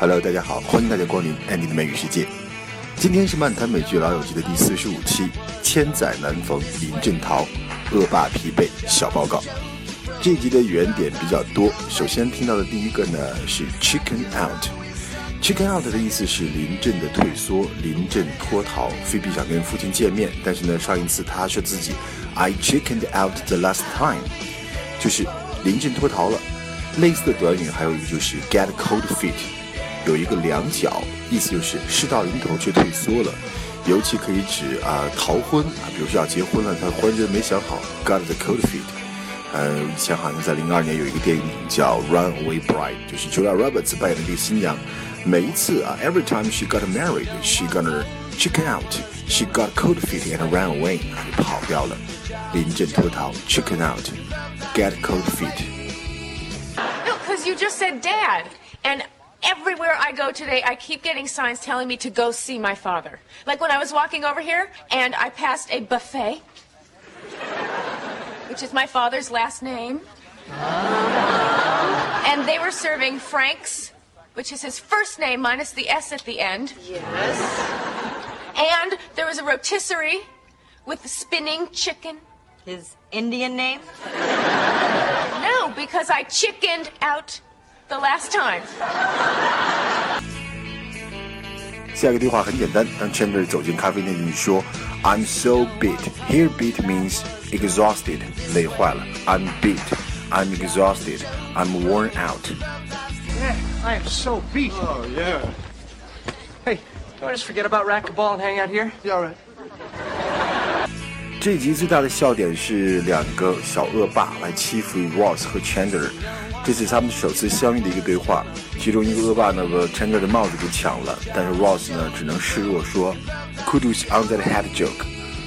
Hello，大家好，欢迎大家光临 Andy 的美语世界。今天是漫谈美剧老友记的第四十五期，千载难逢临阵逃，恶霸疲惫小报告。这一集的原点比较多，首先听到的第一个呢是 Chicken Out。Chicken out 的意思是临阵的退缩，临阵脱逃。菲比想跟父亲见面，但是呢，上一次他说自己 I chickened out the last time，就是临阵脱逃了。类似的短语还有一个就是 get cold feet，有一个两脚，意思就是事到临头却退缩了。尤其可以指啊逃婚啊，比如说要结婚了，他婚人没想好，got the cold feet。呃，以前好像在零二年有一个电影叫 Runaway Bride，就是 Julia Roberts 扮演的这个新娘。每一次啊，every time she got married, she gonna chicken out. She got cold feet and ran away，就跑掉了，临阵脱逃，chicken out, get cold feet. No, because you just said dad. And everywhere I go today, I keep getting signs telling me to go see my father. Like when I was walking over here and I passed a buffet, which is my father's last name. And they were serving Frank's which is his first name minus the S at the end. Yes. And there was a rotisserie with the spinning chicken. His Indian name? No, because I chickened out the last time. 下一个对话很简单，当 Chandler 走进咖啡店就说，I'm so beat. Here beat means exhausted，累坏了。I'm beat. I'm exhausted. I'm worn out. Man, I am so beat. Oh, yeah. Hey, do I just forget about racquetball and hang out here? Yeah, all right. 这集最大的笑点是两个小恶霸来欺负 Ross 和 Chandler，这是他们首次相遇的一个对话。其中一个恶霸呢把 Chandler 的帽子给抢了，但是 Ross 呢只能示弱说，Kudos on that hat joke。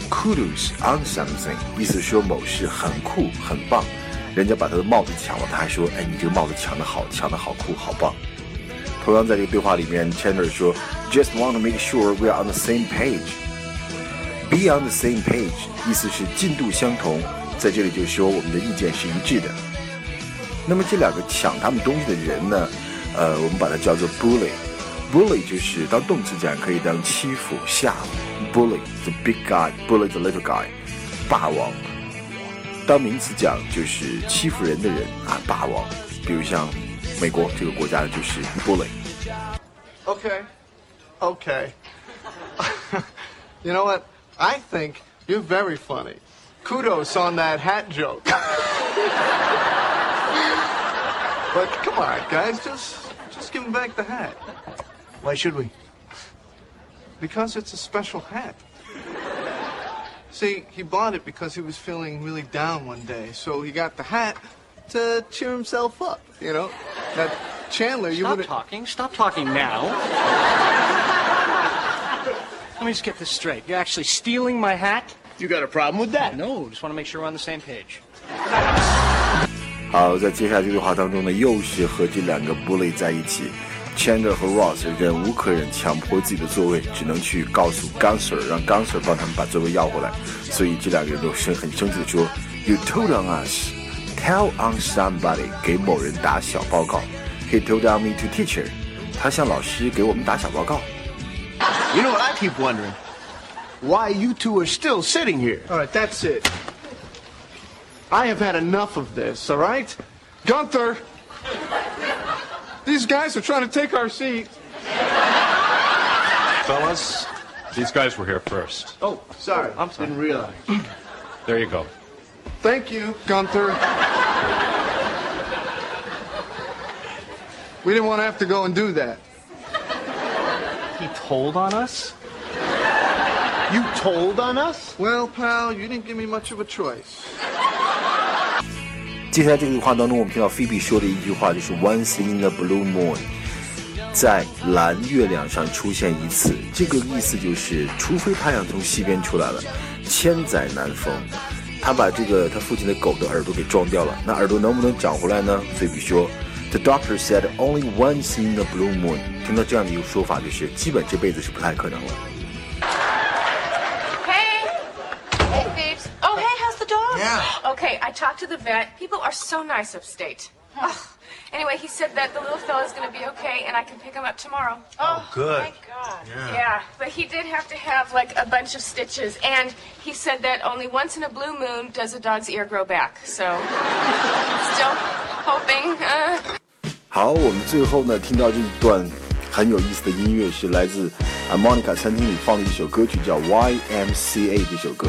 Kudos on something，意思说某事很酷很棒。人家把他的帽子抢了，他还说：“哎，你这个帽子抢得好，抢得好酷，好棒。”同样在这个对话里面，Chandler 说：“Just want to make sure we are on the same page。Be on the same page，意思是进度相同，在这里就说我们的意见是一致的。那么这两个抢他们东西的人呢？呃，我们把它叫做 bully。bully 就是当动词讲，可以当欺负、吓唬。bully，the big guy，bully the little guy，霸王。当名词讲就是欺负人的人啊，霸王。比如像美国这个国家就是 bully。Okay. Okay. you know what? I think you're very funny. Kudos on that hat joke. but come on, guys, just just give him back the hat. Why should we? Because it's a special hat. See, he bought it because he was feeling really down one day, so he got the hat to cheer himself up. You know, that Chandler, you Stop talking. Stop talking now. Let me just get this straight. You're actually stealing my hat? You got a problem with that? No, just want to make sure we're on the same page. 好，在接下来这句话当中呢，又是和这两个 bully 在一起，Chandler 和 Ross 忍无可忍，强迫自己的座位，只能去告诉 Gunser，让 Gunser 帮他们把座位要回来。所以这两个人都生很生气的说：“You told on us, tell on somebody，给某人打小报告。He told on me to teacher，他向老师给我们打小报告。You know what I keep wondering? Why you two are still sitting here? All right, that's it. I have had enough of this, all right? Gunther! These guys are trying to take our seat. Fellas, these guys were here first. Oh, sorry. I'm sorry. Didn't realize. There you go. Thank you, Gunther. We didn't want to have to go and do that. He told on us? You told on us? Well, pal, you didn't give me much of a choice. 接下来这个对话当中，我们听到菲比说的一句话就是 “Once in the blue moon”，在蓝月亮上出现一次。这个意思就是，除非太阳从西边出来了，千载难逢。他把这个他父亲的狗的耳朵给撞掉了，那耳朵能不能长回来呢？菲比说 ，The doctor said only once in a blue moon。听到这样的一个说法，就是基本这辈子是不太可能了。 Hey! Hey, Phoebes. Oh, hey, how's the dog? Yeah. Okay, I talked to the vet. People are so nice upstate. Ugh. Anyway, he said that the little fella's going to be okay and I can pick him up tomorrow. Oh, good. Thank God. Yeah, but he did have to have like a bunch of stitches, and he said that only once in a blue moon does a dog's ear grow back. So, still hoping. Uh... 好，我们最后呢听到这一段很有意思的音乐，是来自啊 Monica 餐厅里放的一首歌曲，叫 YMCA 这首歌。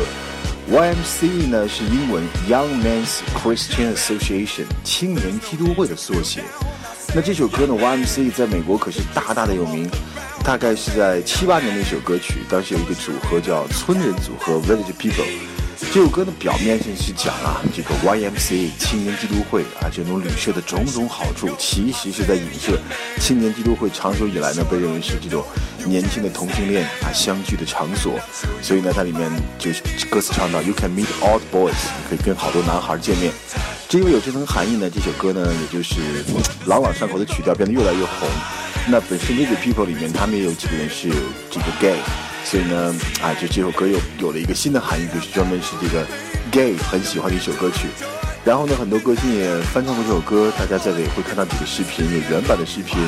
YMCA 呢是英文 Young Men's Christian Association 青年基督会的缩写。那这首歌呢，YMCA 在美国可是大大的有名，大概是在七八年的一首歌曲。当时有一个组合叫村人组合 Village People。这首歌的表面上是讲啊，这个 YMCA 青年基督会啊这种旅社的种种好处，其实是在影射青年基督会长久以来呢被认为是这种年轻的同性恋啊相聚的场所。所以呢，它里面就是歌词唱到 You can meet all boys，你可以跟好多男孩见面。正因为有这层含义呢，这首歌呢也就是朗朗上口的曲调变得越来越红。那本身 Village People 里面他们也有几个人是这个 gay。所以呢，啊，就这首歌又有了一个新的含义，就是专门是这个 gay 很喜欢的一首歌曲。然后呢，很多歌星也翻唱过这首歌，大家在这里会看到几个视频，有原版的视频，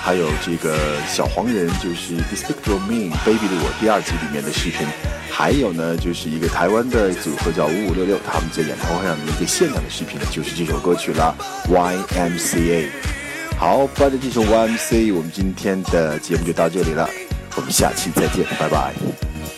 还有这个小黄人就是 Despicable Me Baby 的我第二集里面的视频，还有呢就是一个台湾的组合叫五五六六，他们在演唱会上的一个现场的视频，就是这首歌曲了 YMCA。好，伴着这首 YMCA，我们今天的节目就到这里了。我们下期再见拜拜。